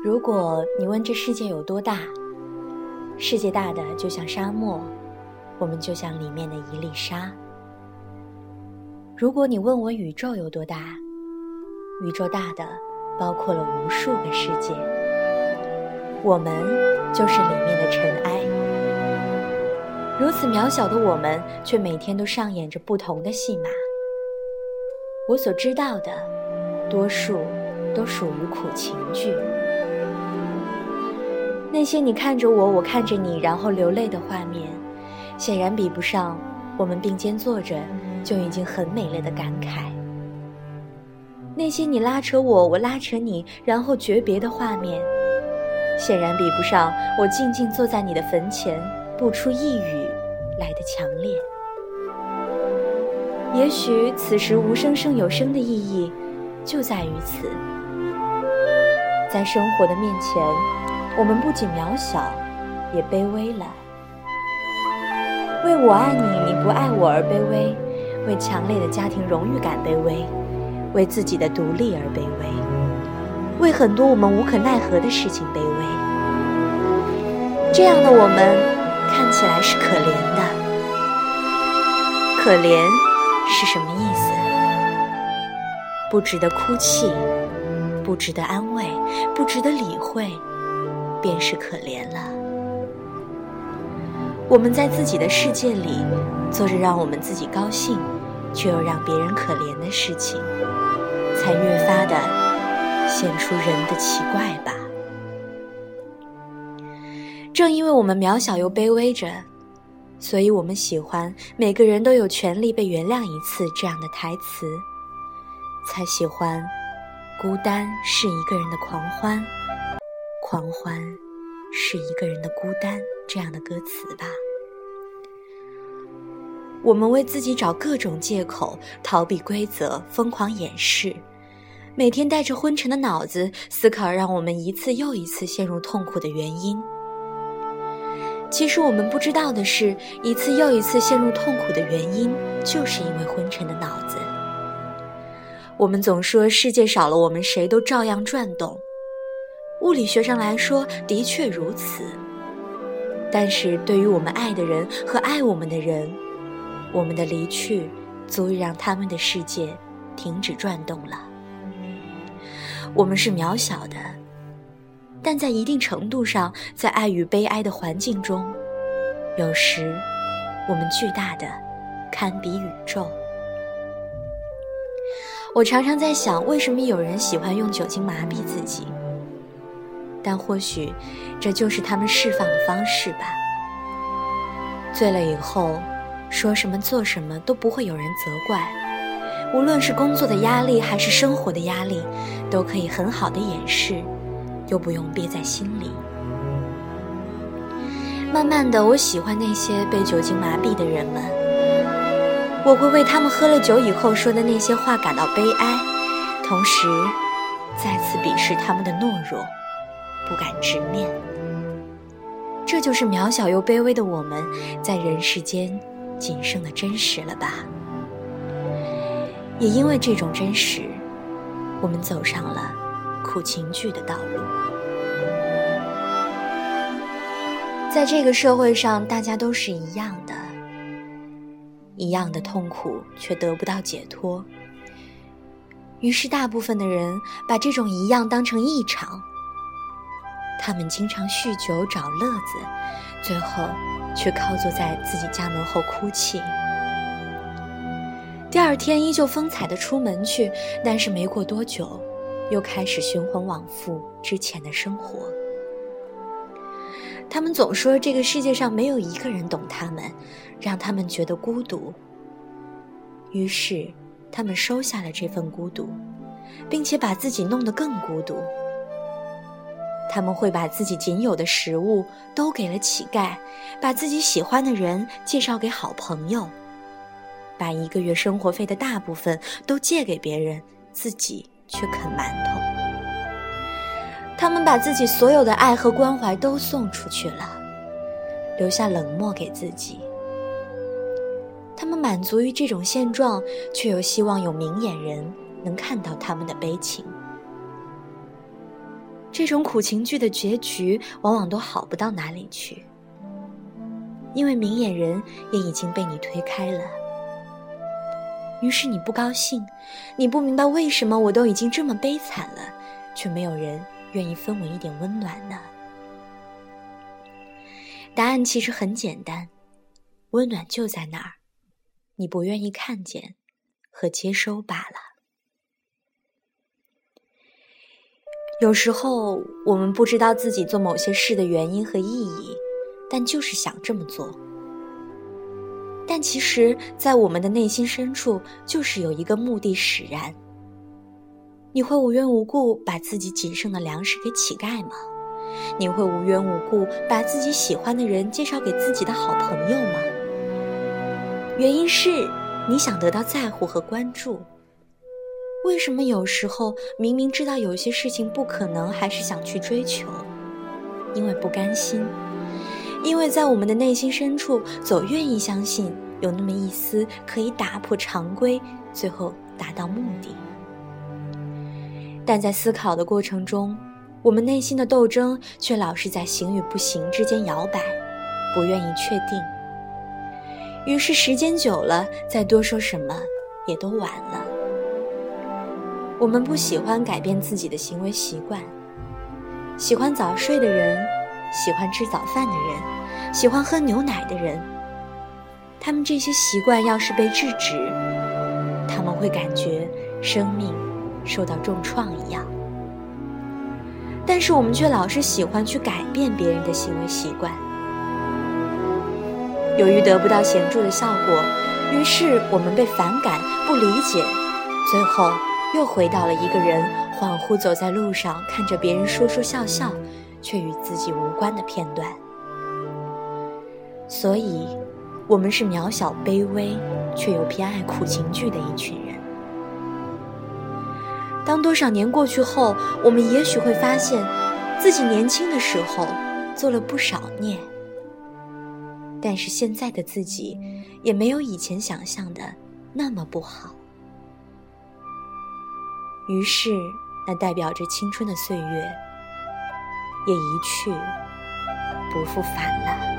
如果你问这世界有多大，世界大的就像沙漠，我们就像里面的一粒沙。如果你问我宇宙有多大，宇宙大的包括了无数个世界，我们就是里面的尘埃。如此渺小的我们，却每天都上演着不同的戏码。我所知道的，多数都属于苦情剧。那些你看着我，我看着你，然后流泪的画面，显然比不上我们并肩坐着就已经很美了的感慨。那些你拉扯我，我拉扯你，然后诀别的画面，显然比不上我静静坐在你的坟前，不出一语来的强烈。也许此时无声胜有声的意义，就在于此，在生活的面前。我们不仅渺小，也卑微了。为我爱你，你不爱我而卑微；为强烈的家庭荣誉感卑微；为自己的独立而卑微；为很多我们无可奈何的事情卑微。这样的我们看起来是可怜的。可怜是什么意思？不值得哭泣，不值得安慰，不值得理会。便是可怜了。我们在自己的世界里做着让我们自己高兴，却又让别人可怜的事情，才越发的显出人的奇怪吧。正因为我们渺小又卑微着，所以我们喜欢每个人都有权利被原谅一次这样的台词，才喜欢孤单是一个人的狂欢。狂欢是一个人的孤单，这样的歌词吧。我们为自己找各种借口，逃避规则，疯狂掩饰，每天带着昏沉的脑子思考，让我们一次又一次陷入痛苦的原因。其实我们不知道的是，一次又一次陷入痛苦的原因，就是因为昏沉的脑子。我们总说世界少了我们，谁都照样转动。物理学上来说，的确如此。但是对于我们爱的人和爱我们的人，我们的离去足以让他们的世界停止转动了。我们是渺小的，但在一定程度上，在爱与悲哀的环境中，有时我们巨大的堪比宇宙。我常常在想，为什么有人喜欢用酒精麻痹自己？但或许，这就是他们释放的方式吧。醉了以后，说什么做什么都不会有人责怪，无论是工作的压力还是生活的压力，都可以很好的掩饰，又不用憋在心里。慢慢的，我喜欢那些被酒精麻痹的人们，我会为他们喝了酒以后说的那些话感到悲哀，同时再次鄙视他们的懦弱。不敢直面，这就是渺小又卑微的我们在人世间仅剩的真实了吧？也因为这种真实，我们走上了苦情剧的道路。在这个社会上，大家都是一样的，一样的痛苦，却得不到解脱。于是，大部分的人把这种一样当成异常。他们经常酗酒找乐子，最后却靠坐在自己家门后哭泣。第二天依旧风采的出门去，但是没过多久，又开始循环往复之前的生活。他们总说这个世界上没有一个人懂他们，让他们觉得孤独。于是，他们收下了这份孤独，并且把自己弄得更孤独。他们会把自己仅有的食物都给了乞丐，把自己喜欢的人介绍给好朋友，把一个月生活费的大部分都借给别人，自己却啃馒头。他们把自己所有的爱和关怀都送出去了，留下冷漠给自己。他们满足于这种现状，却又希望有明眼人能看到他们的悲情。这种苦情剧的结局往往都好不到哪里去，因为明眼人也已经被你推开了。于是你不高兴，你不明白为什么我都已经这么悲惨了，却没有人愿意分我一点温暖呢？答案其实很简单，温暖就在那儿，你不愿意看见和接收罢了。有时候我们不知道自己做某些事的原因和意义，但就是想这么做。但其实，在我们的内心深处，就是有一个目的使然。你会无缘无故把自己仅剩的粮食给乞丐吗？你会无缘无故把自己喜欢的人介绍给自己的好朋友吗？原因是你想得到在乎和关注。为什么有时候明明知道有些事情不可能，还是想去追求？因为不甘心。因为在我们的内心深处，总愿意相信有那么一丝可以打破常规，最后达到目的。但在思考的过程中，我们内心的斗争却老是在行与不行之间摇摆，不愿意确定。于是时间久了，再多说什么也都晚了。我们不喜欢改变自己的行为习惯，喜欢早睡的人。喜欢吃早饭的人，喜欢喝牛奶的人，他们这些习惯要是被制止，他们会感觉生命受到重创一样。但是我们却老是喜欢去改变别人的行为习惯，由于得不到显著的效果，于是我们被反感、不理解，最后又回到了一个人恍惚走在路上，看着别人说说笑笑。却与自己无关的片段，所以，我们是渺小、卑微，却又偏爱苦情剧的一群人。当多少年过去后，我们也许会发现，自己年轻的时候做了不少孽，但是现在的自己也没有以前想象的那么不好。于是，那代表着青春的岁月。也一去不复返了。